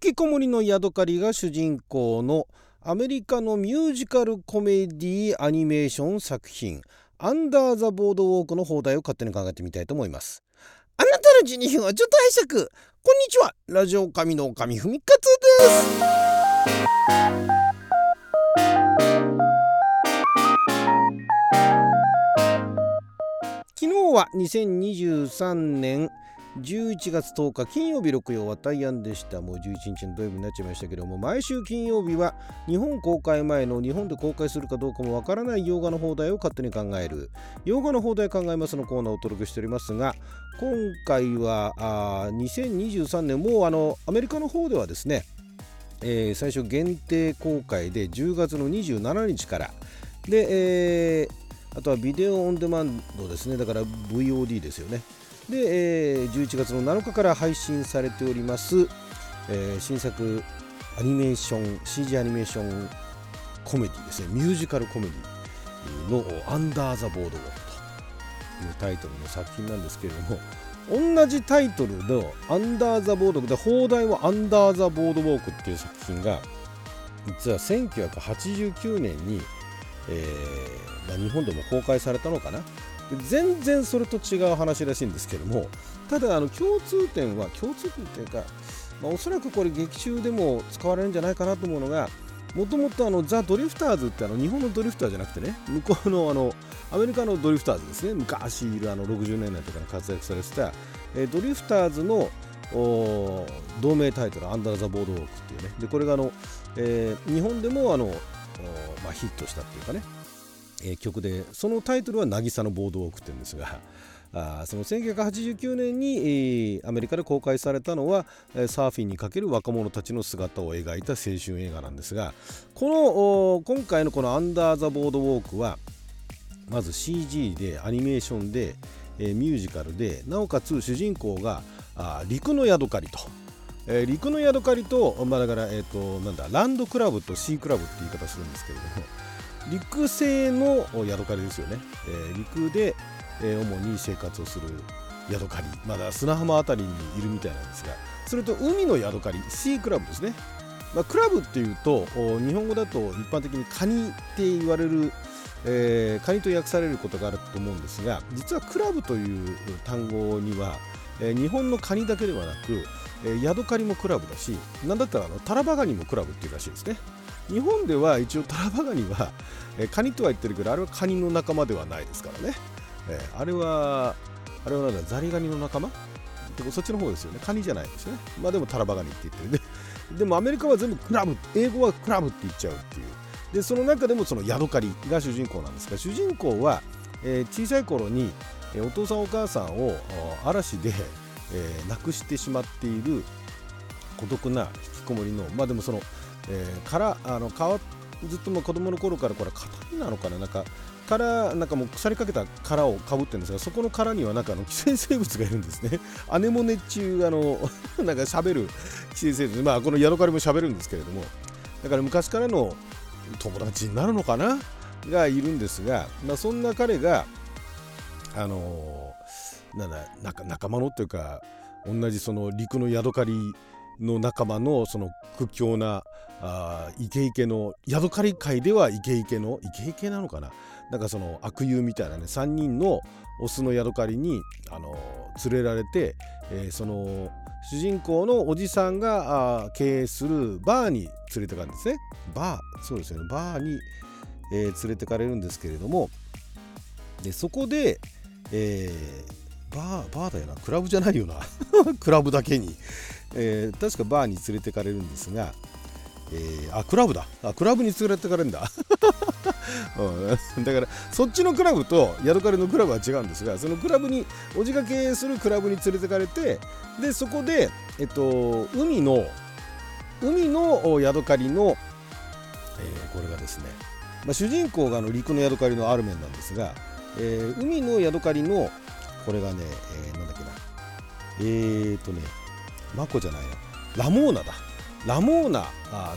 引きこもりのヤドカリが主人公のアメリカのミュージカルコメディアニメーション作品「アンダー・ザ・ボードウォーク」の放題を勝手に考えてみたいと思います。あなたの12分はちょっと拝借。こんにちは。ラジオ神の神ふみかつです。昨日は2023年11月10日金曜日6曜は大安でした。もう11日の土曜日になっちゃいましたけども毎週金曜日は日本公開前の日本で公開するかどうかもわからない洋画の放題を勝手に考える。洋画の放題考えますのコーナーをお届けしておりますが今回はあ2023年もうあのアメリカの方ではですね、えー、最初限定公開で10月の27日から。で、えーあとはビデオオンデマンドですね。だから VOD ですよね。で、えー、11月の7日から配信されております、えー、新作アニメーション CG アニメーションコメディですね。ミュージカルコメディの「アンダー・ザ・ボードウォーク」というタイトルの作品なんですけれども同じタイトルの「アンダー・ザ・ボードウォーク」で放題は「アンダー・ザ・ボードウォーク」っていう作品が実は1989年にえー、まあ、日本でも公開されたのかな。全然それと違う話らしいんですけどもただあの共通点は共通点というか、まあ、おそらくこれ劇中でも使われるんじゃないかなと思うのがもともとザ・ドリフターズってあの日本のドリフターじゃなくてね向こうのあのアメリカのドリフターズですね。昔いるあの60年代とかに活躍されてた、えー、ドリフターズの同名タイトル「アンダー・ザ・ボードウォーク」っていうね。でこれがあの、えー、日本でもあのまあ、ヒットしたっていうかね、え、曲でそのタイトルは「渚のボードウォーク」って言うんですが あその1989年に、えー、アメリカで公開されたのは、サーフィンにかける若者たちの姿を描いた青春映画なんですがこの今回のこの「アンダー・ザ・ボードウォークは」まず CG でアニメーションで、えー、ミュージカルでなおかつ主人公があ陸のヤドカリと。えー、陸のヤドカリと、まあ、だから、えーと、なんだランドクラブとシークラブって言い方するんですけれども陸性のヤドカリですよね、えー、陸で、えー、主に生活をするヤドカリ。まだ砂浜辺りにいるみたいなんですがそれと海のヤドカリシークラブですね、まあ、クラブっていうと日本語だと一般的にカニって言われるえー、カニと訳されることがあると思うんですが実はクラブという単語には、えー、日本のカニだけではなく、えー、ヤドカリもクラブだしなんだったらあのタラバガニもクラブっていうらしいですね。日本では一応タラバガニは、え、カニとは言ってるけどあれはカニの仲間ではないですからね、えー、あれはあれはなんだザリガニの仲間？ってそっちの方ですよね。カニじゃないですよね。まあでもタラバガニって言ってる。ででもアメリカは全部クラブ英語はクラブって言っちゃうっていう。でその中でもそのヤドカリが主人公なんですが主人公は、えー、小さい頃に、えー、お父さんお母さんを嵐で、えー、亡くしてしまっている孤独な引きこもりのまあでもその、えー、からあの川ずっとも子供の頃からこれ形なのかな。なんか殻なんかもう腐りかけた殻をかぶってるんですがそこの殻にはなんかあの寄生生物がいるんですね。アネモネ中あの なんか喋る寄生生物まあこのヤドカリも喋るんですけれども。だから昔からの友達になるのかながいるんですが、まあ、そんな彼があのなんだな仲間のっていうか同じその陸のヤドカリの仲間のその屈強なあイケイケのヤドカリ界ではイケイケのイケイケなのかな？なんかその悪友みたいなね3人のオスのヤドカリに、あの連れられて、えー、その主人公のおじさんがあ経営するバーに連れてかるんですね。バーそうですよね。バーに、えー、連れてかれるんですけれども。でそこで、えー、バーバーだよな。クラブじゃないよな。クラブだけに、えー、確かバーに連れてかれるんですが、えー、あクラブだ。あクラブに連れてかれるんだ、うん、だからそっちのクラブとヤドカリのクラブは違うんですがそのクラブにおじが経営するクラブに連れてかれてでそこで、えっと、海の海のヤドカリの、えー、これがですね、まあ、主人公があの陸のヤドカリのアルメンなんですが、えー、海のヤドカリのこれがね、えー、なんだっけな。えーとねマコじゃないな。ラモーナだ。ラモーナ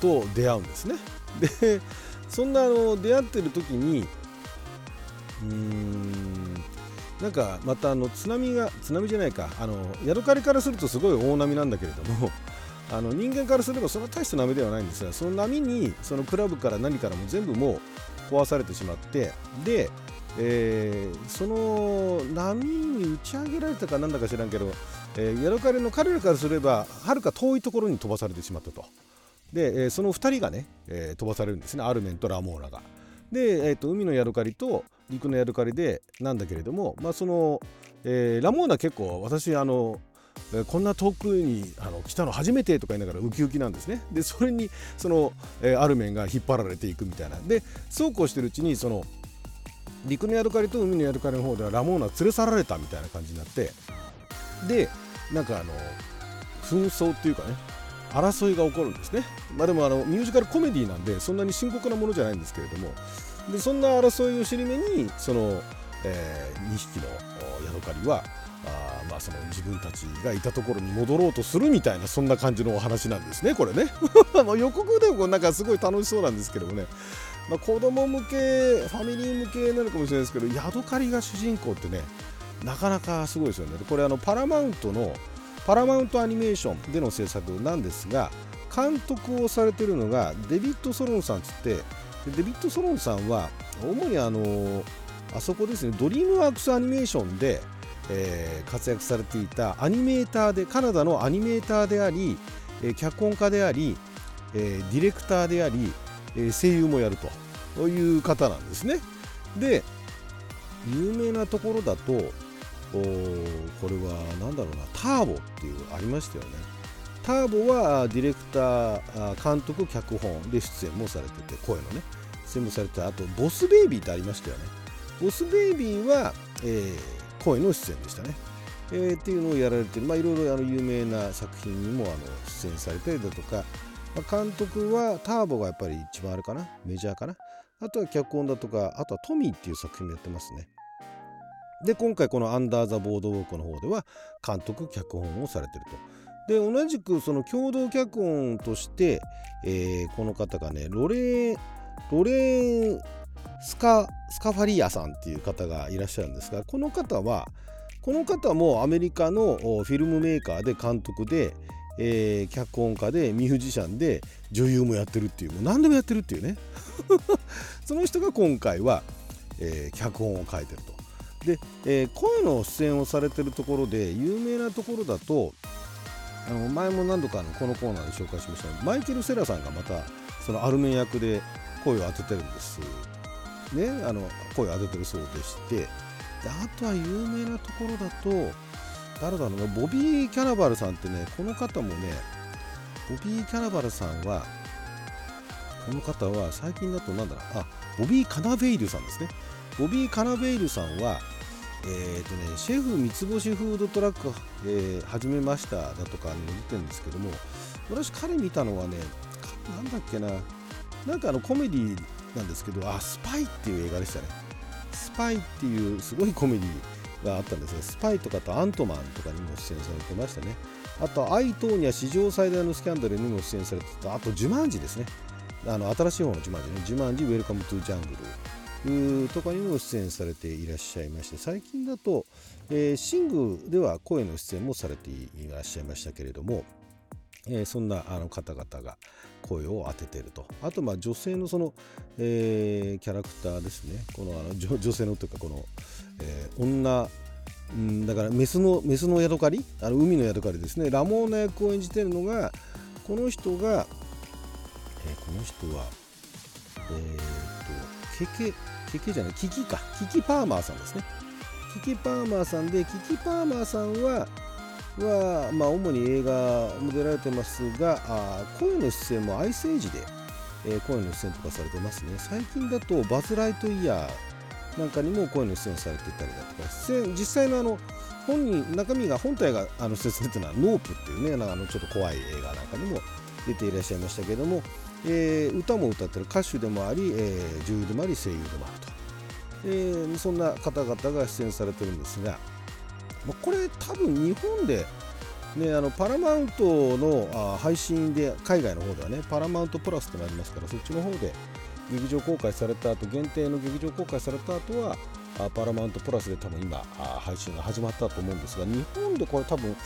と出会うんですね。でそんなあの出会ってる時にうーんなんかまたあの津波が津波じゃないか。あのヤドカリからするとすごい大波なんだけれども あの人間からすればそんな大した波ではないんですがその波にそのクラブから何からも全部もう壊されてしまってで、えー、その波に打ち上げられたかなんだか知らんけど、えー、ヤドカリの彼らからすればはるか遠いところに飛ばされてしまったとで、えー、その2人がね、えー、飛ばされるんですねアルメンとラモーナがで、えーと、海のヤドカリと陸のヤドカリでなんだけれどもまあその、えー、ラモーナ結構私あのこんな遠くにあの来たの初めてとか言いながらウキウキなんですね。でそれにその、えー、ある面が引っ張られていくみたいな。でそうこうしてるうちにその陸のヤドカリと海のヤドカリの方ではラモーナ連れ去られたみたいな感じになってでなんかあの紛争っていうかね争いが起こるんですね。まあでもあのミュージカルコメディなんでそんなに深刻なものじゃないんですけれども。でそんな争いを尻目にその、えー、2匹のヤドカリはあまあその自分たちがいたところに戻ろうとするみたいなそんな感じのお話なんですねこれね。ま予告でもなんかすごい楽しそうなんですけどもね、まあ、子供向けファミリー向けなのかもしれないですけどヤドカリが主人公ってねなかなかすごいですよねこれあのパラマウントのパラマウントアニメーションでの制作なんですが監督をされてるのがデビッド・ソロンさんつってデビッド・ソロンさんは主にあのあそこですねドリームワークスアニメーションでえー、活躍されていたアニメーターでカナダのアニメーターであり、えー、脚本家であり、えー、ディレクターであり、え声優もやるという方なんですね。で有名なところだとおこれは何だろうなターボっていうありましたよね。ターボはディレクター監督脚本で出演もされてて声のね。出演もされてあとボスベイビーってありましたよね。ボスベイビーは、えー、声の出演でしたね。えー、っていうのをやられて、まあ、いろいろあの有名な作品にもあの出演されたりだとか、まあ、監督はターボがやっぱり一番あれかな。メジャーかな。あとは脚本だとか。あとはトミーっていう作品もやってますね。で今回この「アンダー・ザ・ボードウォーク」の方では監督脚本をされてるとで同じくその共同脚本として、えー、この方がねロレーロレースカスカファリアさんっていう方がいらっしゃるんですがこの方はこの方もアメリカのフィルムメーカーで監督で、えー、脚本家でミュージシャンで女優もやってるっていうもう何でもやってるっていうね その人が今回は、えー、脚本を書いてると。で、えー、声の出演をされてるところで有名なところだとあの前も何度かのこのコーナーで紹介しましたマイケル・セラさんがまたそのアルメン役で声を当ててるんです。ね、あの声を当ててるそうでしてであとは有名なところだと誰だろうなボビー・キャナバルさんってねこの方もねボビー・キャナバルさんはこの方は最近だとなんだろうあボビー・カナベイルさんですね。ボビー・カナベイルさんはえーとね、シェフ三つ星フードトラック、えー、始めましただとかに出てるんですけども私彼見たのはねなんだっけななんかあのコメディなんですけどあスパイっていう映画でしたね。スパイっていうすごいコメディがあったんですがスパイとかとアントマンとかにも出演されてましたね。あとアイトーニャ史上最大のスキャンダルにも出演されてたあとジュマンジですね。あの新しい方のジュマンジね。ジュマンジウェルカムトゥジャングル。とかにも出演されていらっしゃいまして最近だと、えー、シングでは声の出演もされていらっしゃいましたけれどもえー、そんなあの方々が声を当てていると。あとまあ女性のその、えー、キャラクターですね。このあの女性のというかこの、えー、女んだからメスのメスのヤドカリあの海のヤドカリですね。ラモーナ役を演じてるのがこの人が、えー、この人はえー、っとケケケケじゃないキキか。キキパーマーさんですね。キキパーマーさんでキキパーマーさんはは、まあ、主に映画も出られてますがあ声の出演もアイスエイジで、えー、声の出演とかされてますね。最近だとバズ・ライトイヤーなんかにも声の出演されてたりだとか。出演実際のあの本人中身が本体があの出演されてるのはノープっていうねあのちょっと怖い映画なんかにも出ていらっしゃいましたけども、えー、歌も歌ってる歌手でもあり、えー、女優でもあり声優でもあると、えー、そんな方々が出演されてるんですがまこれ多分日本でね、あのパラマウントのあ配信で海外の方ではねパラマウントプラスとなりますからそっちの方で劇場公開された後限定の劇場公開された後はあパラマウントプラスで多分今あ配信が始まったと思うんですが日本でこれ多分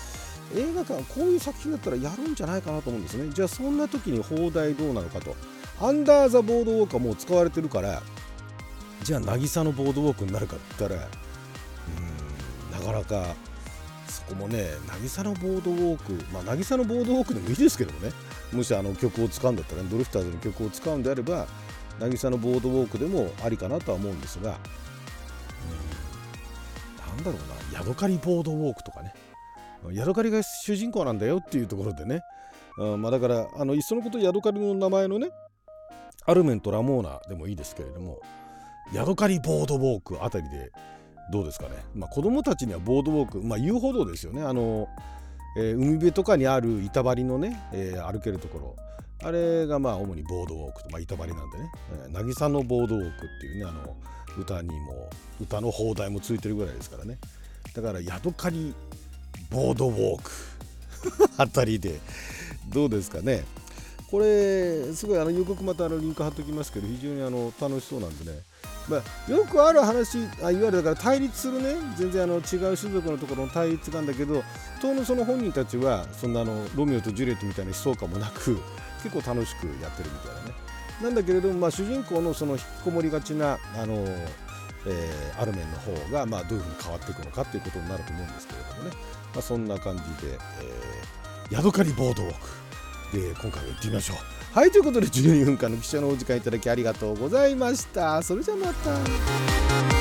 映画館こういう作品だったらやるんじゃないかなと思うんですね。じゃあそんな時に放題どうなのかと。アンダー・ザ・ボードウォークはもう使われてるからじゃあ渚のボードウォークになるかって言ったらうーんなかなかそこもね渚のボードウォークまあ渚のボードウォークでもいいですけどもね。もしあの曲を使うんだったら、ね、ドリフターズの曲を使うんであれば渚のボードウォークでもありかなとは思うんですが。うんなんだろうなヤドカリボードウォークとかね。ヤドカリが主人公なんだよっていうところでね、うんまあ、だからあのいっそのことヤドカリの名前のねアルメンとラモーナでもいいですけれどもヤドカリボードウォークあたりでどうですかね、まあ、子供たちにはボードウォーク、まあ、遊歩道ですよね。あの、えー、海辺とかにある板張りのね、えー、歩けるところ。あれがまあ主にボードウォークと、まあ、板張りなんでね「渚、のボードウォーク」っていうねあの歌にも歌の放題もついてるぐらいですからね。だからヤドカリボードウォーク。あたりで。どうですかね。これすごいあの予告またあのリンク貼っておきますけど非常にあの楽しそうなんでね。まあ、よくある話あいわゆるだから対立するね。全然あの違う種族のところの対立なんだけど当のその本人たちはそんなあのロミオとジュリエットみたいな悲壮感もなく結構楽しくやってるみたいなね。なんだけれども、まあ、主人公のその引きこもりがちなあの、えー、アルメンの方が、まあ、どういうふうに変わっていくのかということになると思うんですけれどもね、まあ、そんな感じで、えー、ヤドカリボードウォーク。で今回は行ってみましょう。はいということで12分間の記者のお時間いただきありがとうございました。それじゃまた。